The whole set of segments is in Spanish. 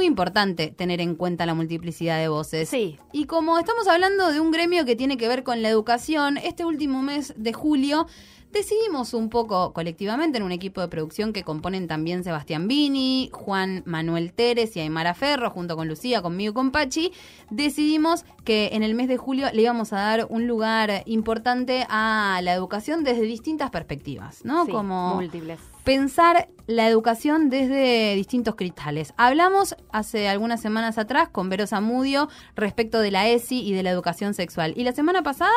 muy importante tener en cuenta la multiplicidad de voces. Sí. Y como estamos hablando de un gremio que tiene que ver con la educación, este último mes de julio decidimos un poco colectivamente en un equipo de producción que componen también Sebastián Vini, Juan Manuel Teres y Aymara Ferro, junto con Lucía, conmigo y con Pachi, decidimos que en el mes de julio le íbamos a dar un lugar importante a la educación desde distintas perspectivas, ¿no? Sí, Como múltiples. pensar la educación desde distintos cristales. Hablamos hace algunas semanas atrás con Vero Zamudio respecto de la ESI y de la educación sexual. ¿Y la semana pasada?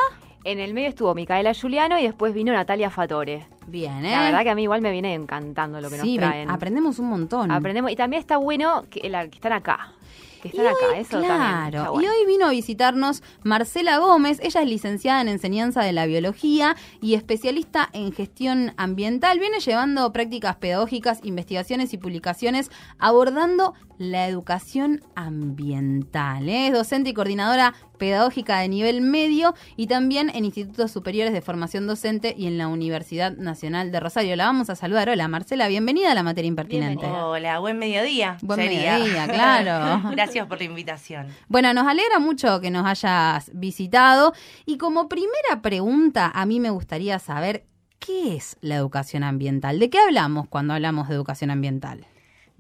En el medio estuvo Micaela Giuliano y después vino Natalia Fatore. Bien, ¿eh? La verdad que a mí igual me viene encantando lo que sí, nos traen. aprendemos un montón. Aprendemos y también está bueno que, la- que están acá. Que están Y acá, hoy, eso también. claro. Y hoy vino a visitarnos Marcela Gómez. Ella es licenciada en enseñanza de la biología y especialista en gestión ambiental. Viene llevando prácticas pedagógicas, investigaciones y publicaciones abordando la educación ambiental. ¿eh? Es docente y coordinadora pedagógica de nivel medio y también en institutos superiores de formación docente y en la Universidad Nacional de Rosario. La vamos a saludar. Hola Marcela, bienvenida a la materia impertinente. Bienvenida. Hola, buen mediodía. Buen sería. mediodía, claro. Gracias por la invitación. Bueno, nos alegra mucho que nos hayas visitado y como primera pregunta a mí me gustaría saber qué es la educación ambiental. ¿De qué hablamos cuando hablamos de educación ambiental?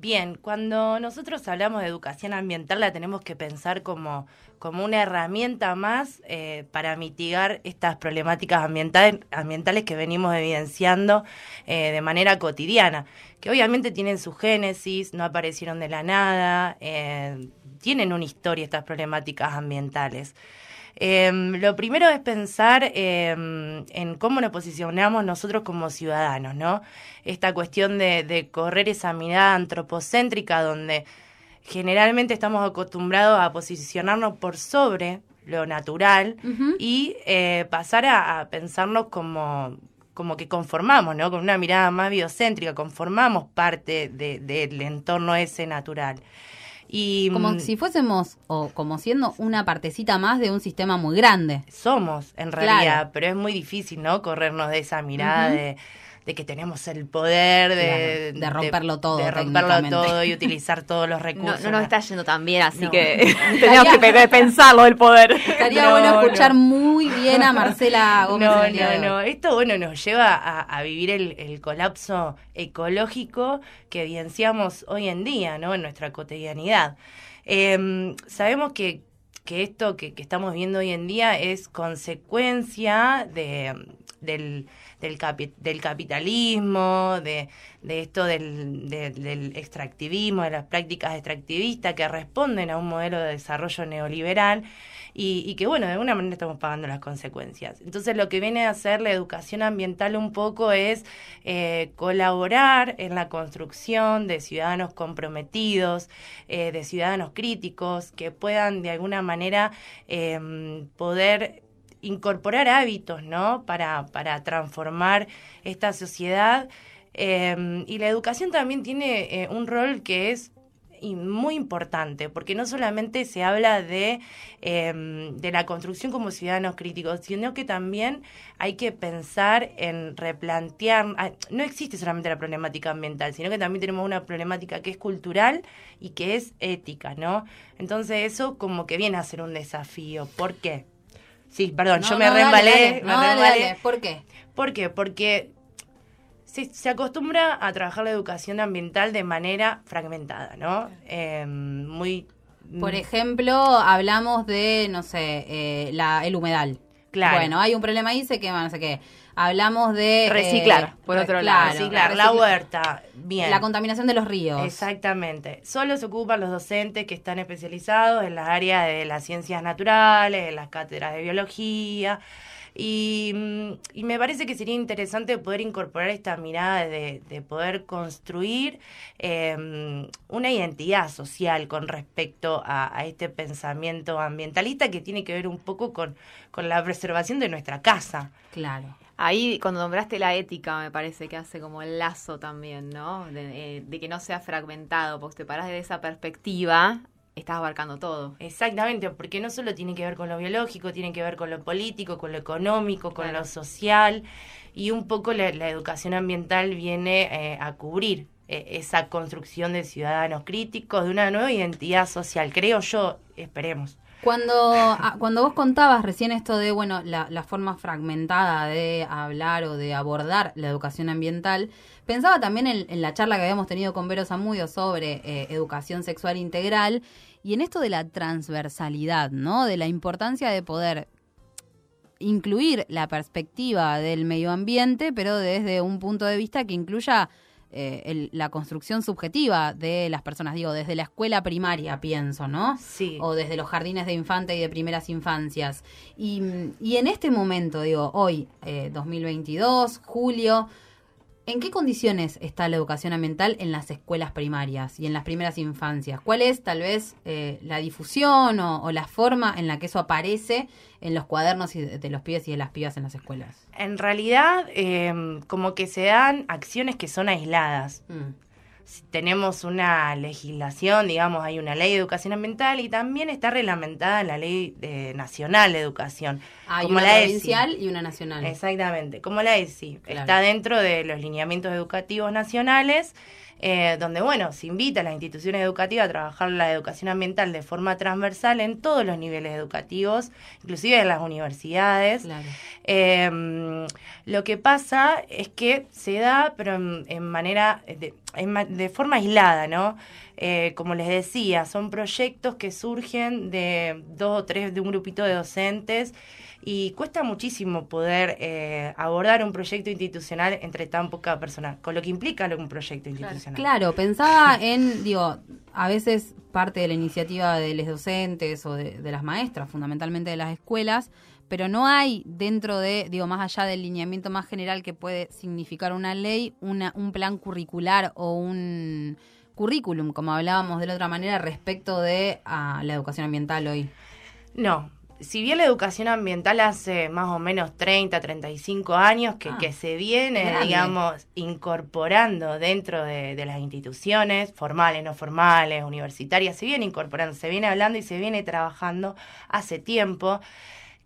Bien, cuando nosotros hablamos de educación ambiental la tenemos que pensar como, como una herramienta más eh, para mitigar estas problemáticas ambientales, que venimos evidenciando eh, de manera cotidiana, que obviamente tienen su génesis, no aparecieron de la nada, eh, tienen una historia estas problemáticas ambientales. Eh, lo primero es pensar eh, en cómo nos posicionamos nosotros como ciudadanos, ¿no? Esta cuestión de, de correr esa mirada antropocéntrica donde generalmente estamos acostumbrados a posicionarnos por sobre lo natural y eh, pasar a, a pensarnos como, como que conformamos, ¿no? Con una mirada más biocéntrica, conformamos parte de- del entorno ese natural. Y, Como mm, si fuésemos o como siendo una partecita más de un sistema muy grande. somos en Claro. realidad, pero es muy difícil, ¿no? Corrernos de esa mirada de, de que tenemos el poder de, Claro, de romperlo todo, de romperlo todo y utilizar todos los No, recursos. no nos está yendo tan bien, así No. que tenemos que pe- pensarlo el poder. Estaría No, bueno escuchar no. muy bien a Marcela Gómez. No, el día no, no. Esto, bueno, nos lleva a, a vivir el, el colapso ecológico que evidenciamos hoy en día, ¿no? En nuestra cotidianidad. Eh, sabemos que, que esto que, que estamos viendo hoy en día es consecuencia de, del, del, capi- del capitalismo, de, esto del, de- del extractivismo, de las prácticas extractivistas que responden a un modelo de desarrollo neoliberal y, que, bueno, de alguna manera estamos pagando las consecuencias. Entonces, lo que viene a hacer la educación ambiental un poco es eh, colaborar en la construcción de ciudadanos comprometidos, eh, de ciudadanos críticos, que puedan de alguna manera eh, poder incorporar hábitos, ¿no? Para, para transformar esta sociedad. Eh, y la educación también tiene eh, un rol que es muy importante, porque no solamente se habla de, eh, de la construcción como ciudadanos críticos, sino que también hay que pensar en replantear, ah, no existe solamente la problemática ambiental, sino que también tenemos una problemática que es cultural y que es ética, ¿no? Entonces eso como que viene a ser un desafío. ¿Por qué? Sí, perdón, No, yo me no, reembalé. dale. me No, dale, reembalé. dale. ¿Por qué? ¿Por qué? Porque se, se acostumbra a trabajar la educación ambiental de manera fragmentada, ¿no? Eh, muy... Por ejemplo, hablamos de, no sé, eh, la, el humedal. Claro. Bueno, hay un problema ahí, se quema, no sé qué. Hablamos de... Reciclar, eh, por otro lado. reciclar, la huerta, bien. La contaminación de los ríos. Exactamente. Solo se ocupan los docentes que están especializados en las áreas de las ciencias naturales, en las cátedras de biología. Y, mm, y me parece que sería interesante poder incorporar esta mirada de, de poder construir eh, una identidad social con respecto a, a este pensamiento ambientalista que tiene que ver un poco con, con la preservación de nuestra casa. Claro. Ahí cuando nombraste la ética me parece que hace como el lazo también, ¿no? De, eh, de que no sea fragmentado, porque te paras desde esa perspectiva, estás abarcando todo. Exactamente, porque no solo tiene que ver con lo biológico, tiene que ver con lo político, con lo económico, con Claro. lo social, y un poco la, la educación ambiental viene eh, a cubrir eh, esa construcción de ciudadanos críticos, de una nueva identidad social, creo yo, esperemos. Cuando, ah, cuando vos contabas recién esto de, bueno, la, la, forma fragmentada de hablar o de abordar la educación ambiental, pensaba también en, la charla que habíamos tenido con Vero Zamudio sobre eh, educación sexual integral y en esto de la transversalidad, ¿no? De la importancia de poder incluir la perspectiva del medio ambiente, pero desde un punto de vista que incluya eh, la construcción subjetiva de las personas, digo, desde la escuela primaria, pienso, ¿no? Sí. O desde los jardines de infante y de primeras infancias. Y, y en este momento, digo, hoy, eh, 2022, julio, ¿En qué condiciones está la educación ambiental en las escuelas primarias y en las primeras infancias? ¿Cuál es tal vez eh, la difusión o, o, la forma en la que eso aparece en los cuadernos de, de los pibes y de las pibas en las escuelas? En realidad, eh, como que se dan acciones que son aisladas. Mm tenemos una legislación, digamos, hay una ley de educación ambiental y también está reglamentada en la ley de, nacional de educación. Hay como una la provincial ESI. y una nacional. Exactamente, como la ESI. Claro. Está dentro de los lineamientos educativos nacionales eh, donde, bueno, se invita a las instituciones educativas a trabajar la educación ambiental de forma transversal en todos los niveles educativos, inclusive en las universidades. Claro. Eh, lo que pasa es que se da, pero en, en manera, de, en, de, forma aislada, ¿no? Eh, como les decía, son proyectos que surgen de dos o tres, de un grupito de docentes y cuesta muchísimo poder eh, abordar un proyecto institucional entre tan poca persona, con lo que implica un proyecto institucional. Claro, pensaba en, digo, a veces parte de la iniciativa de los docentes o de, de las maestras, fundamentalmente de las escuelas, pero no hay dentro de, digo, más allá del lineamiento más general que puede significar una ley, una, un plan curricular o un currículum, como hablábamos de la otra manera, respecto de a la educación ambiental hoy. No, si bien la educación ambiental hace más o menos 30, 35 años que, ah, que se viene, grande. digamos, incorporando dentro de, de, las instituciones, formales, no formales, universitarias, se viene incorporando, se viene hablando y se viene trabajando hace tiempo.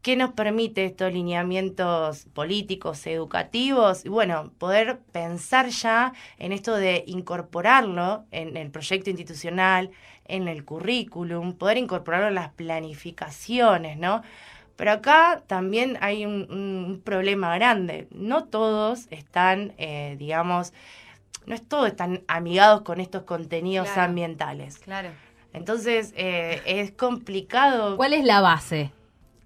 ¿Qué nos permite estos lineamientos políticos, educativos? Y bueno, poder pensar ya en esto de incorporarlo en el proyecto institucional, en el currículum, poder incorporarlo en las planificaciones, ¿no? Pero acá también hay un, un problema grande. No todos están, eh, digamos, no es todos están amigados con estos contenidos claro, ambientales. Claro. Entonces eh, es complicado. ¿Cuál es la base?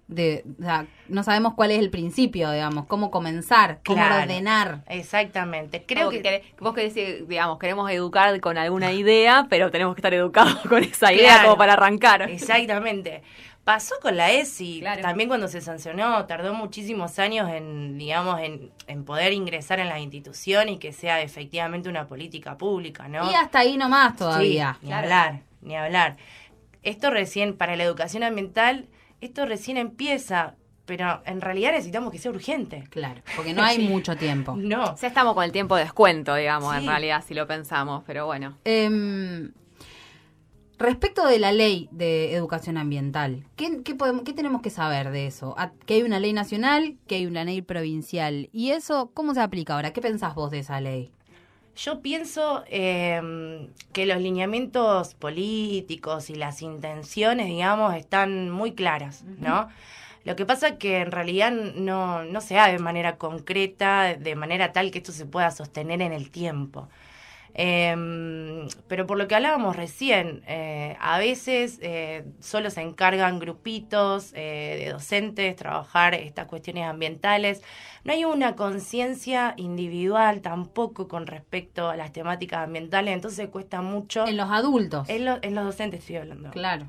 De, o sea, no sabemos cuál es el principio, digamos, cómo comenzar, cómo Claro. ordenar. Exactamente. Creo que, que, vos querés digamos, queremos educar con alguna idea, pero tenemos que estar educados con esa idea Claro. como para arrancar. Exactamente. Pasó con la ESI, Claro. también cuando se sancionó, tardó muchísimos años en, digamos, en, en poder ingresar en la institución y que sea efectivamente una política pública, ¿no? Y hasta ahí nomás todavía. Sí, ni Claro. hablar, ni hablar. Esto recién, para la educación ambiental, esto recién empieza, pero en realidad necesitamos que sea urgente. Claro, porque no hay mucho tiempo. No. Ya estamos con el tiempo de descuento, digamos, Sí. en realidad, si lo pensamos, pero bueno. Em, respecto de la ley de educación ambiental, ¿qué, qué podemos, ¿qué tenemos que saber de eso? Que hay una ley nacional, que hay una ley provincial. ¿Y eso cómo se aplica ahora? ¿Qué pensás vos de esa ley? Yo pienso eh, que los lineamientos políticos y las intenciones, digamos, están muy claras, ¿no? Lo que pasa es que en realidad no, no se da de manera concreta, de manera tal que esto se pueda sostener en el tiempo. Eh, pero por lo que hablábamos recién, eh, a veces eh, solo se encargan grupitos eh, de docentes trabajar estas cuestiones ambientales. No hay una conciencia individual tampoco con respecto a las temáticas ambientales, entonces cuesta mucho. En los adultos. En, lo- en los docentes estoy hablando Claro.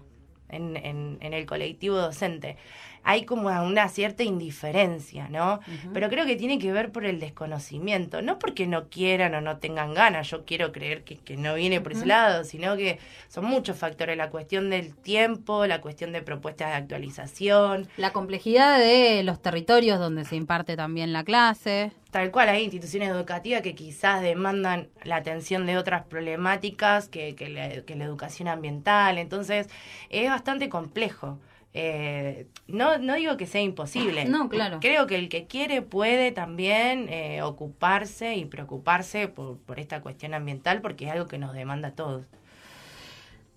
en, en, en el colectivo docente. Hay como una cierta indiferencia, ¿no? Pero creo que tiene que ver por el desconocimiento, no porque no quieran o no tengan ganas, yo quiero creer que, que no viene por ese lado, sino que son muchos factores, la cuestión del tiempo, la cuestión de propuestas de actualización, La complejidad de los territorios donde se imparte también la clase. Tal cual, hay instituciones educativas que quizás demandan la atención de otras problemáticas que, que, la, que la educación ambiental. Entonces, es bastante complejo. Eh, no, no digo que sea imposible. No, claro. Creo que el que quiere puede también eh, ocuparse y preocuparse por, por esta cuestión ambiental porque es algo que nos demanda a todos.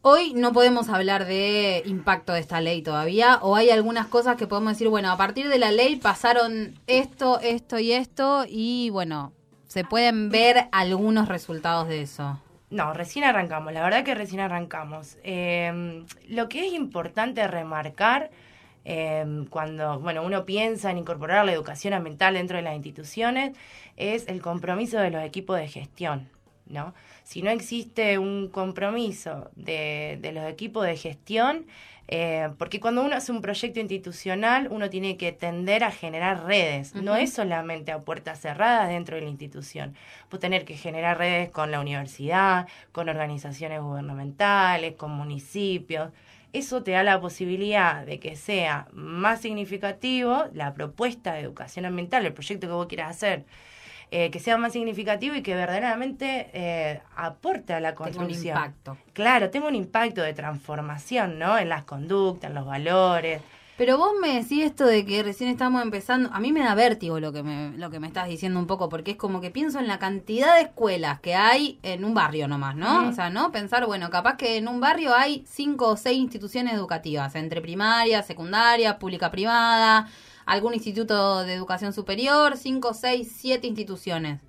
Hoy no podemos hablar de impacto de esta ley todavía, o hay algunas cosas que podemos decir, bueno, a partir de la ley pasaron esto, esto y esto, y bueno, se pueden ver algunos resultados de eso. No, recién arrancamos, la verdad que recién arrancamos. Eh, lo que es importante remarcar eh, cuando bueno, uno piensa en incorporar la educación ambiental dentro de las instituciones es el compromiso de los equipos de gestión. ¿No? Si no existe un compromiso de, de los equipos de gestión, eh, porque cuando uno hace un proyecto institucional, uno tiene que tender a generar redes. No es solamente a puertas cerradas dentro de la institución. Vos tener que generar redes con la universidad, con organizaciones gubernamentales, con municipios. Eso te da la posibilidad de que sea más significativo la propuesta de educación ambiental, el proyecto que vos quieras hacer eh, que sea más significativo y que verdaderamente eh, aporte a la construcción. Tengo un impacto. Claro, tengo un impacto de transformación, ¿no? En las conductas, en los valores. Pero vos me decís esto de que recién estamos empezando, a mí me da vértigo lo que me, lo que me estás diciendo un poco, porque es como que pienso en la cantidad de escuelas que hay en un barrio nomás, ¿no? O sea, ¿no? Pensar, bueno, capaz que en un barrio hay cinco o seis instituciones educativas, entre primaria, secundaria, pública privada, algún instituto de educación superior, cinco, seis, siete instituciones.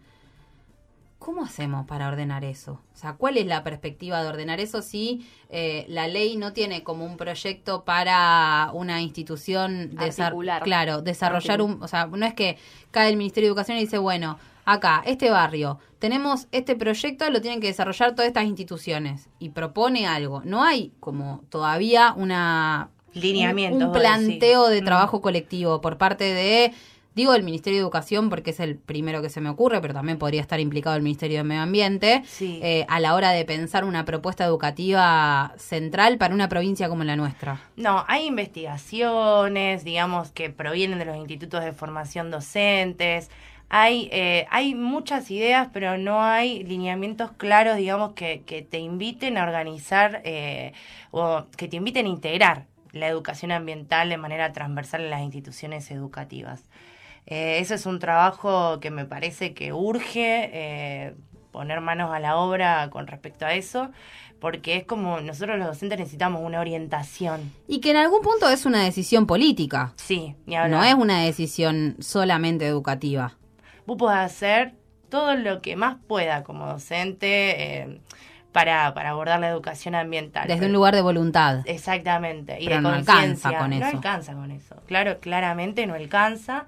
¿Cómo hacemos para ordenar eso? O sea, ¿cuál es la perspectiva de ordenar eso si eh, la ley no tiene como un proyecto para una institución Articular. claro, desarrollar un, o sea, no es que cae el Ministerio de Educación y dice, bueno, acá, este barrio, tenemos este proyecto, lo tienen que desarrollar todas estas instituciones y propone algo. No hay como todavía una Lineamientos, un, planteo de Mm. trabajo colectivo por parte de digo el Ministerio de Educación porque es el primero que se me ocurre, pero también podría estar implicado el Ministerio de Medio Ambiente Sí. eh, a la hora de pensar una propuesta educativa central para una provincia como la nuestra. No, hay investigaciones, digamos, que provienen de los institutos de formación docentes. Hay, eh, hay muchas ideas, pero no hay lineamientos claros, digamos, que, que te inviten a organizar eh, o que te inviten a integrar la educación ambiental de manera transversal en las instituciones educativas. Eh, ese es un trabajo que me parece que urge eh, poner manos a la obra con respecto a eso, porque es como nosotros los docentes necesitamos una orientación. Y que en algún punto es una decisión política, Sí, ni hablar. no es una decisión solamente educativa. Vos podés hacer todo lo que más pueda como docente eh, para, para abordar la educación ambiental. Desde Pero- un lugar de voluntad. Exactamente. Y Pero de no alcanza con No eso. alcanza con eso. Claro, claramente no alcanza.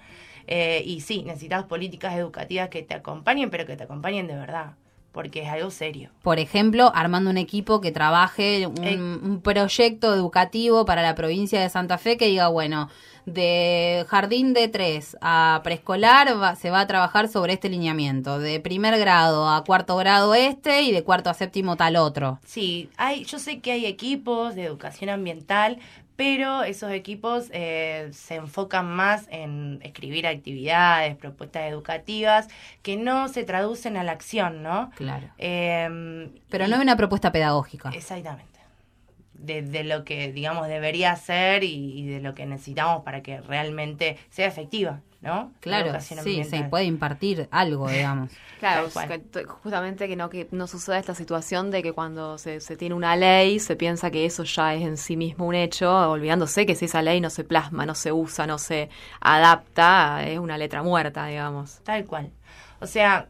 Eh, y sí, necesitas políticas educativas que te acompañen, pero que te acompañen de verdad. Porque es algo serio. por ejemplo, armando un equipo que trabaje un, Eh. un proyecto educativo para la provincia de Santa Fe que diga, bueno, de jardín de tres a preescolar va- se va a trabajar sobre este lineamiento, de primer grado a cuarto grado este y de cuarto a séptimo tal otro. Sí, hay, yo sé que hay equipos de educación ambiental, pero esos equipos eh, se enfocan más en escribir actividades, propuestas educativas, que no se traducen a la acción, ¿no? Claro. Eh, Pero y- no hay una propuesta pedagógica. Exactamente. De, de lo que, digamos, debería ser y, y de lo que necesitamos para que realmente sea efectiva, ¿no? La Claro, sí, ambiental. se puede impartir algo, digamos. Claro, que justamente que no que no suceda esta situación de que cuando se, se tiene una ley se piensa que eso ya es en sí mismo un hecho, olvidándose que si esa ley no se plasma, no se usa, no se adapta, es una letra muerta, digamos. Tal cual. O sea,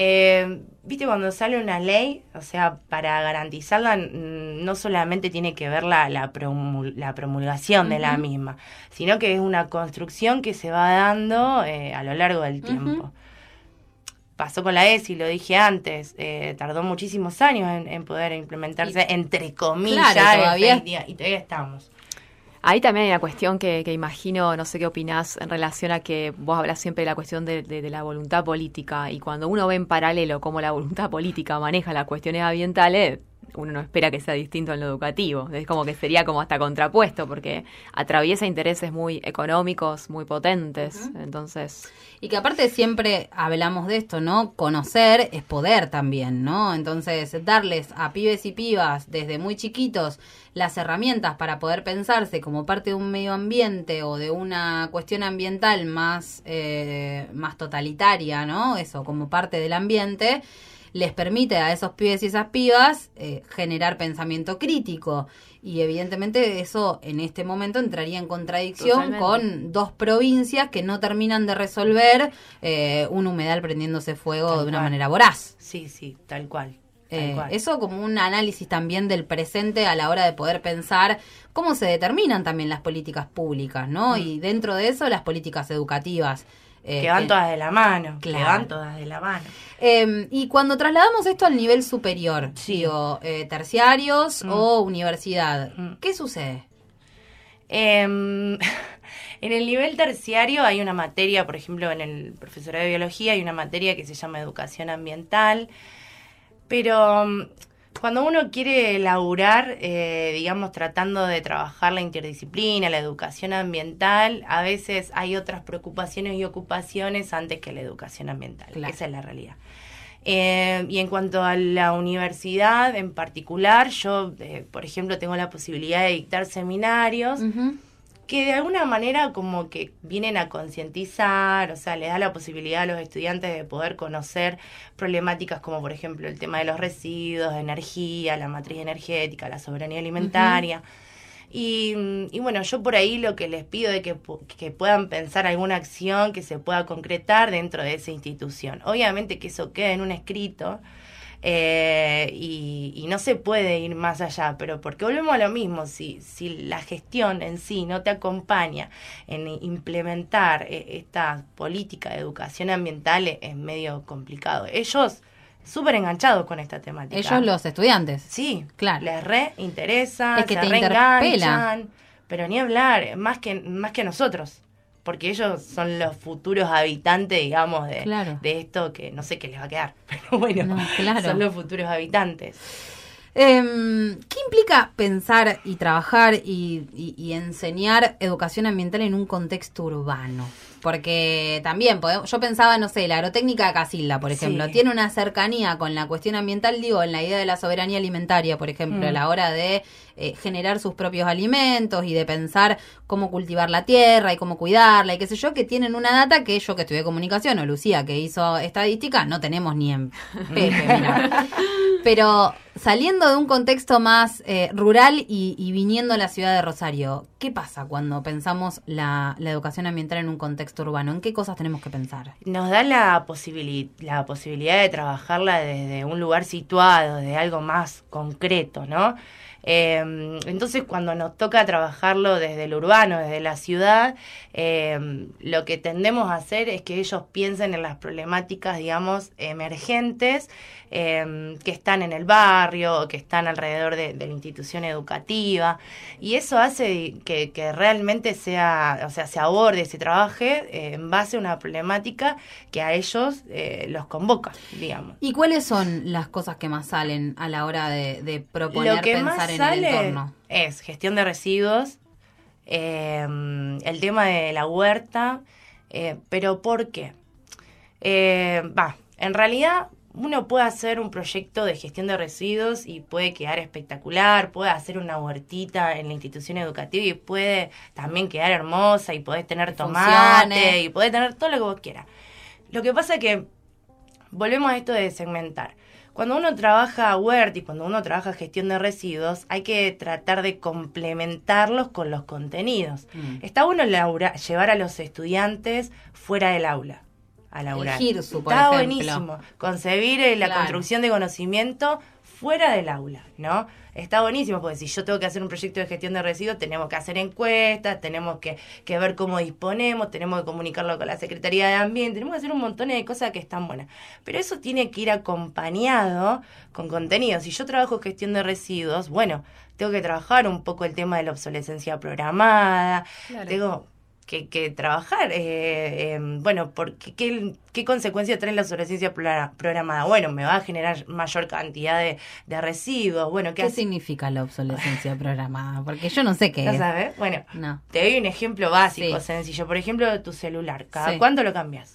eh, viste cuando sale una ley, o sea, para garantizarla no solamente tiene que ver la, la, promul- la promulgación de la misma, sino que es una construcción que se va dando eh, a lo largo del tiempo. Pasó con la ESI, lo dije antes, eh, tardó muchísimos años en, en poder implementarse, entre comillas, Claro, todavía- y todavía estamos. Ahí también hay una cuestión que, que imagino, no sé qué opinás en relación a que vos hablas siempre de la cuestión de, de- de la voluntad política y cuando uno ve en paralelo cómo la voluntad política maneja las cuestiones ambientales, uno no espera que sea distinto en lo educativo. Es como que sería como hasta contrapuesto, porque atraviesa intereses muy económicos, muy potentes. Entonces. Y que aparte siempre hablamos de esto, ¿no? Conocer es poder también, ¿no? Entonces, darles a pibes y pibas desde muy chiquitos las herramientas para poder pensarse como parte de un medio ambiente o de una cuestión ambiental más, eh, más totalitaria, ¿no? Eso, como parte del ambiente les permite a esos pibes y esas pibas eh, generar pensamiento crítico. Y evidentemente eso en este momento entraría en contradicción con dos provincias que no terminan de resolver eh, un humedal prendiéndose fuego de una manera voraz. Sí, sí, tal cual. Eh, eso como un análisis también del presente a la hora de poder pensar cómo se determinan también las políticas públicas, ¿no? Mm. Y dentro de eso las políticas educativas. Eh, que van todas de la mano, que van todas de la mano. Em, y cuando trasladamos esto al nivel superior, digo, eh, terciarios mm. o universidad, mm. ¿qué sucede? Em, en el nivel terciario hay una materia, por ejemplo, en el profesorado de biología hay una materia que se llama educación ambiental, pero mm, cuando uno quiere elaborar, eh, digamos, tratando de trabajar la interdisciplina, la educación ambiental, a veces hay otras preocupaciones y ocupaciones antes que la educación ambiental. Esa es la realidad. Eh, y en cuanto a la universidad en particular, yo, eh, por ejemplo, tengo la posibilidad de dictar seminarios que de alguna manera como que vienen a concientizar, o sea, le da la posibilidad a los estudiantes de poder conocer problemáticas como por ejemplo el tema de los residuos, de energía, la matriz energética, la soberanía alimentaria. y, y, bueno, yo por ahí lo que les pido es que, que puedan pensar alguna acción que se pueda concretar dentro de esa institución. Obviamente que eso quede en un escrito, eh, y, no se puede ir más allá, pero porque volvemos a lo mismo, si, si la gestión en sí no te acompaña en implementar eh, esta política de educación ambiental es medio complicado. Ellos súper enganchados con esta temática. Ellos los estudiantes. Sí, claro. Les re interesa, se reenganchan, pero ni hablar, más que, más que nosotros porque ellos son los futuros habitantes, digamos, de, de esto que no sé qué les va a quedar, pero bueno, son los futuros habitantes. Em, ¿Qué implica pensar y trabajar y, enseñar educación ambiental en un contexto urbano? Porque también, yo pensaba, no sé, la agrotécnica de Casilda, por ejemplo, tiene una cercanía con la cuestión ambiental, digo, en la idea de la soberanía alimentaria, por ejemplo, a la hora de eh, generar sus propios alimentos y de pensar cómo cultivar la tierra y cómo cuidarla y qué sé yo, que tienen una data que yo que estudié comunicación o Lucía que hizo estadística no tenemos ni en Pero saliendo de un contexto más eh, rural y, viniendo a la ciudad de Rosario, ¿qué pasa cuando pensamos la, educación ambiental en un contexto urbano? ¿En qué cosas tenemos que pensar? Nos da la, la posibilidad de trabajarla desde un lugar situado, de algo más concreto, ¿no? Em, entonces, cuando nos toca trabajarlo desde el urbano, desde la ciudad, em, lo que tendemos a hacer es que ellos piensen en las problemáticas, digamos, emergentes em, que están en el barrio que están alrededor de, la institución educativa. Y eso hace que, realmente sea, o sea, se aborde, se trabaje eh, en base a una problemática que a ellos eh, los convoca, digamos. ¿Y cuáles son las cosas que más salen a la hora de, proponer pensar en el entorno? Es gestión de residuos, em, el tema de la huerta, eh, pero ¿por qué? Va, en realidad uno puede hacer un proyecto de gestión de residuos y puede quedar espectacular, puede hacer una huertita en la institución educativa y puede también quedar hermosa y podés tener tomate y podés tener todo lo que vos quieras. Lo que pasa es que volvemos a esto de segmentar. Cuando uno trabaja huerta y cuando uno trabaja gestión de residuos, hay que tratar de complementarlos con los contenidos. Mm. Está bueno llevar a los estudiantes fuera del aula a laburar. Está buenísimo. Concebir eh, la construcción de conocimiento fuera del aula, ¿no? Está buenísimo, porque si yo tengo que hacer un proyecto de gestión de residuos, tenemos que hacer encuestas, tenemos que, que ver cómo disponemos, tenemos que comunicarlo con la Secretaría de Ambiente, tenemos que hacer un montón de cosas que están buenas. Pero eso tiene que ir acompañado con contenido. Si yo trabajo gestión de residuos, bueno, tengo que trabajar un poco el tema de la obsolescencia programada, tengo que, que trabajar. Eh, em, bueno, porque, ¿qué, ¿qué consecuencias trae la obsolescencia programada? Bueno, me va a generar mayor cantidad de, de residuos. Bueno, ¿qué, significa la obsolescencia programada? Porque yo no sé qué ¿No es. sabes? Bueno, No. te doy un ejemplo básico, Sí. sencillo. Por ejemplo, tu celular. ¿Cada Sí. cuánto lo cambias?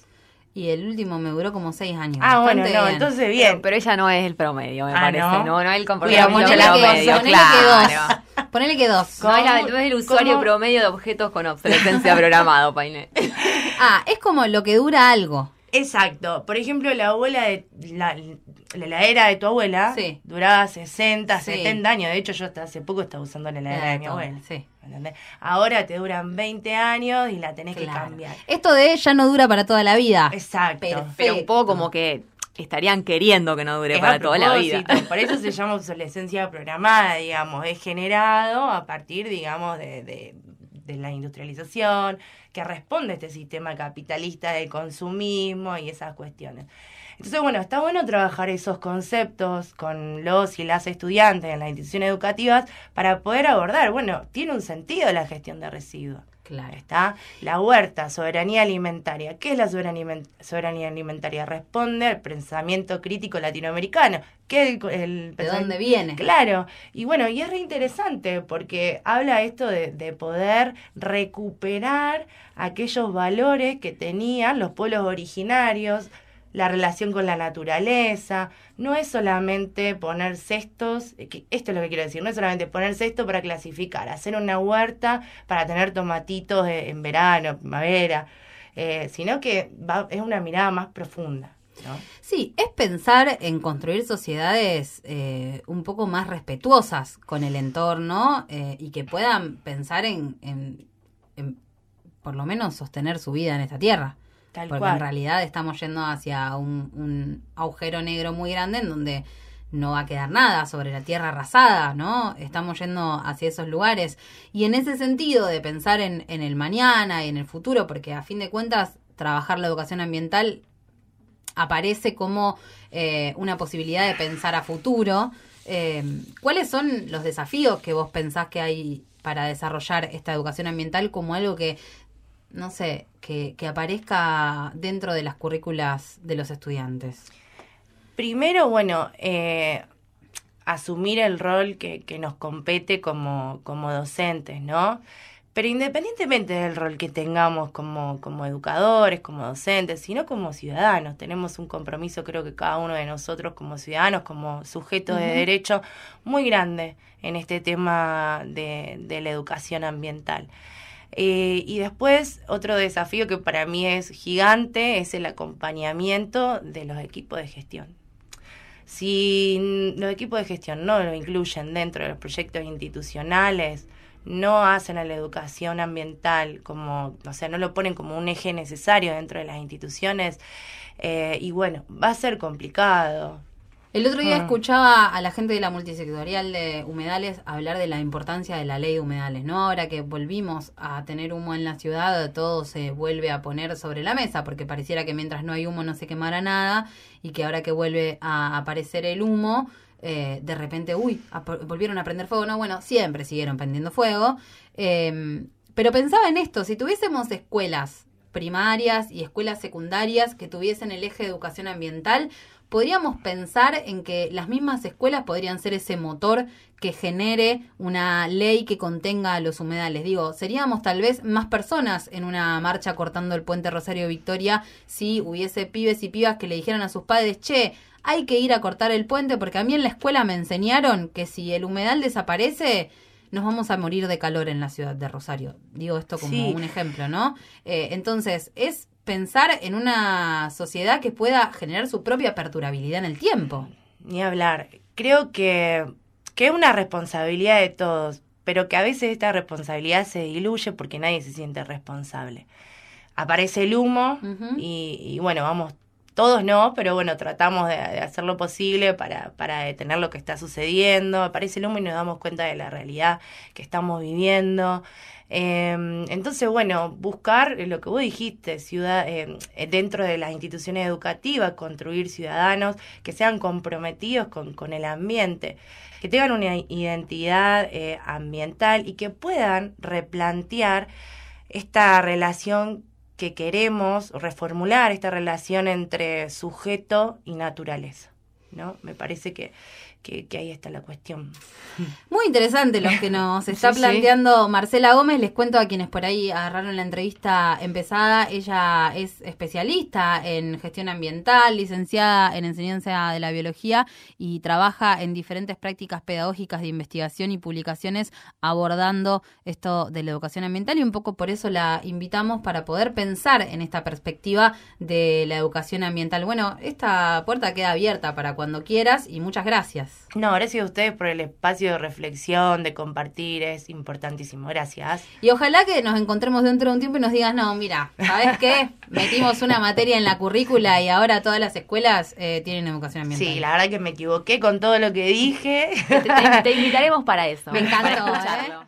Y el último me duró como seis años. Ah, bueno, no, bien. entonces bien. Pero, pero ella no es el promedio, me Ah, parece. ¿no? No, no, es el Cuida comportamiento mucho la promedio, claro. Ponele que dos. No es, la- no es el usuario ¿Cómo? promedio de objetos con obsolescencia programado, Paine. Ah, es como lo que dura algo. Exacto. Por ejemplo, la abuela de la, la heladera de tu abuela Sí. duraba 60, Sí. 70 años. De hecho, yo hasta hace poco estaba usando la heladera de mi abuela. Sí. ¿entendés? Ahora te duran 20 años y la tenés que cambiar. Esto de ya no dura para toda la vida. Exacto. Perfecto. Pero un poco como que estarían queriendo que no dure Es para toda la vida. Por eso se llama obsolescencia programada, digamos. Es generado a partir, digamos, de, de- de la industrialización, que responde a este sistema capitalista de consumismo y esas cuestiones. Entonces, bueno, está bueno trabajar esos conceptos con los y las estudiantes en las instituciones educativas para poder abordar, bueno, tiene un sentido la gestión de residuos. Claro. Está la huerta, soberanía alimentaria. ¿Qué es la soberanía, alimen- soberanía alimentaria? Responde al pensamiento crítico latinoamericano. ¿Qué el, el ¿De dónde viene? Claro, y bueno, y es re interesante porque habla esto de, de poder recuperar aquellos valores que tenían los pueblos originarios, la relación con la naturaleza. No es solamente poner cestos, eh, esto es lo que quiero decir, no es solamente poner cesto para clasificar, hacer una huerta para tener tomatitos eh, en verano, primavera, eh, sino que va- es una mirada más profunda. ¿no? Sí, es pensar en construir sociedades eh, un poco más respetuosas con el entorno y que puedan pensar en, en- en, por lo menos, sostener su vida en esta tierra. Tal Porque cual. en realidad estamos yendo hacia un, un agujero negro muy grande en donde no va a quedar nada sobre la tierra arrasada, ¿no? Estamos yendo hacia esos lugares. Y en ese sentido de pensar en, en el mañana y en el futuro, porque a fin de cuentas trabajar la educación ambiental aparece como eh, una posibilidad de pensar a futuro. Eh, ¿Cuáles son los desafíos que vos pensás que hay para desarrollar esta educación ambiental como algo que, no sé, que, que aparezca dentro de las currículas de los estudiantes? Primero, bueno, eh, asumir el rol que, que nos compete como, como docentes, ¿no? Pero independientemente del rol que tengamos como, como educadores, como docentes, sino como ciudadanos, tenemos un compromiso, creo que cada uno de nosotros como ciudadanos, como sujetos de derecho, muy grande en este tema de, de la educación ambiental. Eh, y después, otro desafío que para mí es gigante es el acompañamiento de los equipos de gestión. Si los equipos de gestión no lo incluyen dentro de los proyectos institucionales, no hacen a la educación ambiental como, o sea, no lo ponen como un eje necesario dentro de las instituciones, eh, y bueno, va a ser complicado. El otro día Ah. escuchaba a la gente de la multisectorial de humedales hablar de la importancia de la ley de humedales, ¿no? Ahora que volvimos a tener humo en la ciudad, todo se vuelve a poner sobre la mesa, porque pareciera que mientras no hay humo no se quemará nada, y que ahora que vuelve a aparecer el humo, eh, de repente, uy, volvieron a prender fuego. No, bueno, siempre siguieron prendiendo fuego. Eh, pero pensaba en esto, si tuviésemos escuelas primarias y escuelas secundarias que tuviesen el eje de educación ambiental, podríamos pensar en que las mismas escuelas podrían ser ese motor que genere una ley que contenga los humedales. Digo, seríamos tal vez más personas en una marcha cortando el puente Rosario Victoria si hubiese pibes y pibas que le dijeran a sus padres, che, hay que ir a cortar el puente porque a mí en la escuela me enseñaron que si el humedal desaparece, nos vamos a morir de calor en la ciudad de Rosario. Digo esto como Sí. un ejemplo, ¿no? Eh, entonces, es pensar en una sociedad que pueda generar su propia perdurabilidad en el tiempo. Ni hablar. Creo que, que es una responsabilidad de todos, pero que a veces esta responsabilidad se diluye porque nadie se siente responsable. Aparece el humo y, y bueno, vamos, todos no, pero bueno, tratamos de, hacer lo posible para, para detener lo que está sucediendo. Aparece el humo y nos damos cuenta de la realidad que estamos viviendo. Eh, entonces, bueno, buscar lo que vos dijiste, ciudad, eh, dentro de las instituciones educativas, construir ciudadanos que sean comprometidos con, con el ambiente, que tengan una identidad eh, ambiental y que puedan replantear esta relación que queremos reformular, esta relación entre sujeto y naturaleza. ¿no? Me parece que, que, ahí está la cuestión. Muy interesante lo que nos está planteando Marcela Gómez. Les cuento a quienes por ahí agarraron la entrevista empezada. Ella es especialista en gestión ambiental, licenciada en enseñanza de la biología y trabaja en diferentes prácticas pedagógicas de investigación y publicaciones abordando esto de la educación ambiental y un poco por eso la invitamos para poder pensar en esta perspectiva de la educación ambiental. Bueno, esta puerta queda abierta para cuando quieras y muchas gracias. No, gracias a ustedes por el espacio de reflexión, de compartir, es importantísimo. Gracias. Y ojalá que nos encontremos dentro de un tiempo y nos digas, no, mira, ¿sabes qué? Metimos una materia en la currícula y ahora todas las escuelas eh, tienen educación ambiental. Sí, la verdad que me equivoqué con todo lo que dije. Te, invitaremos para eso. Me encantó. ¿eh?